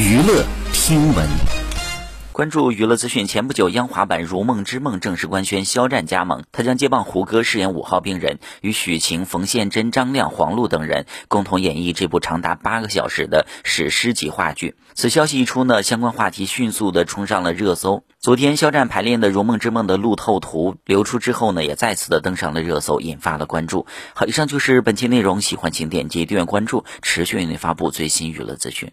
娱乐听闻。关注娱乐资讯，前不久央华版《如梦之梦》正式官宣肖战加盟，他将接棒胡歌饰演五号病人，与许晴、冯宪珍、张亮、黄璐等人共同演绎这部长达八个小时的史诗级话剧。此消息一出呢，相关话题迅速的冲上了热搜。昨天肖战排练的《如梦之梦》的路透图流出之后呢，也再次的登上了热搜，引发了关注。好，以上就是本期内容，喜欢请点击订阅关注，持续为您发布最新娱乐资讯。